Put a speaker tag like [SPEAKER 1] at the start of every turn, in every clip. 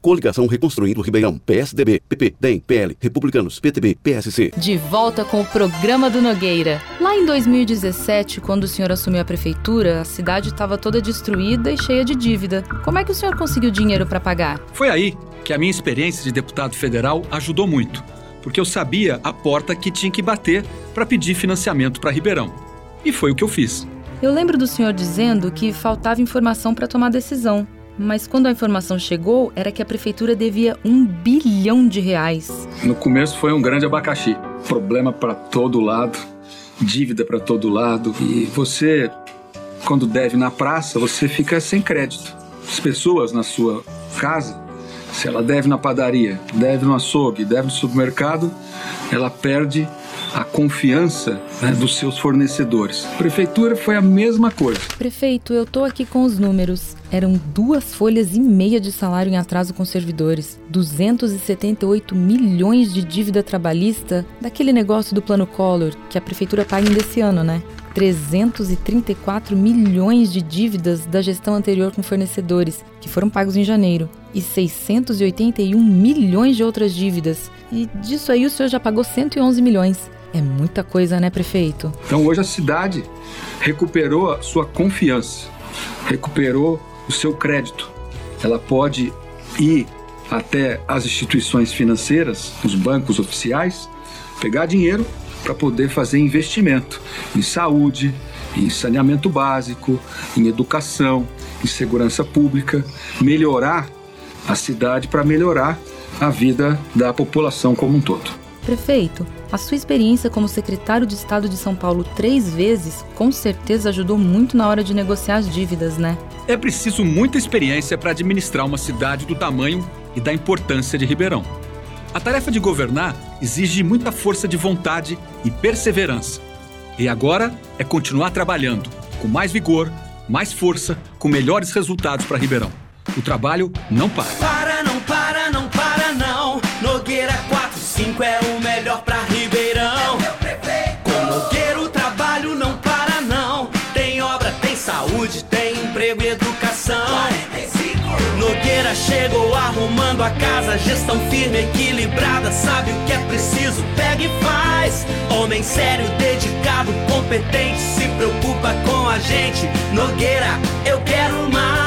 [SPEAKER 1] Coligação Reconstruindo Ribeirão. PSDB, PP, DEM, PL, Republicanos, PTB, PSC.
[SPEAKER 2] De volta com o programa do Nogueira. Lá em 2017, quando o senhor assumiu a prefeitura, a cidade estava toda destruída e cheia de dívida. Como é que o senhor conseguiu dinheiro para pagar?
[SPEAKER 3] Foi aí que a minha experiência de deputado federal ajudou muito, porque eu sabia a porta que tinha que bater para pedir financiamento para Ribeirão. E foi o que eu fiz.
[SPEAKER 2] Eu lembro do senhor dizendo que faltava informação para tomar decisão. Mas quando a informação chegou, era que a prefeitura devia um bilhão de reais.
[SPEAKER 3] No começo foi um grande abacaxi. Problema para todo lado, dívida para todo lado. E você, quando deve na praça, você fica sem crédito. As pessoas na sua casa, se ela deve na padaria, deve no açougue, deve no supermercado, ela perde a confiança né, dos seus fornecedores. A prefeitura foi a mesma coisa.
[SPEAKER 2] Prefeito, eu tô aqui com os números. Eram duas folhas e meia de salário em atraso com servidores, 278 milhões de dívida trabalhista daquele negócio do plano Collor que a prefeitura paga ainda esse ano, né? 334 milhões de dívidas da gestão anterior com fornecedores, que foram pagos em janeiro, e 681 milhões de outras dívidas. E disso aí o senhor já pagou 111 milhões. É muita coisa, né, prefeito?
[SPEAKER 3] Então hoje a cidade recuperou a sua confiança, recuperou o seu crédito. Ela pode ir até as instituições financeiras, os bancos oficiais, pegar dinheiro para poder fazer investimento em saúde, em saneamento básico, em educação, em segurança pública, melhorar a cidade para melhorar a vida da população como um todo.
[SPEAKER 2] Prefeito, a sua experiência como secretário de Estado de São Paulo três vezes com certeza ajudou muito na hora de negociar as dívidas, né?
[SPEAKER 3] É preciso muita experiência para administrar uma cidade do tamanho e da importância de Ribeirão. A tarefa de governar exige muita força de vontade e perseverança. E agora é continuar trabalhando com mais vigor, mais força, com melhores resultados para Ribeirão. O trabalho não para.
[SPEAKER 4] 45 é o melhor pra Ribeirão. Com Nogueira o trabalho não para, não. Tem obra, tem saúde, tem emprego e educação. Nogueira chegou arrumando a casa, gestão firme, equilibrada, sabe o que é preciso, pega e faz. Homem sério, dedicado, competente, se preocupa com a gente. Nogueira, eu quero mais.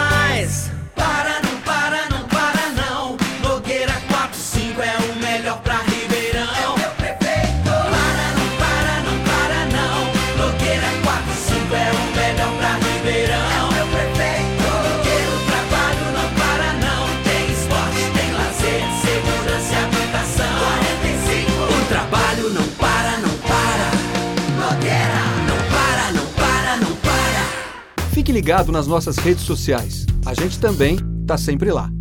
[SPEAKER 3] Fique ligado nas nossas redes sociais. A gente também está sempre lá.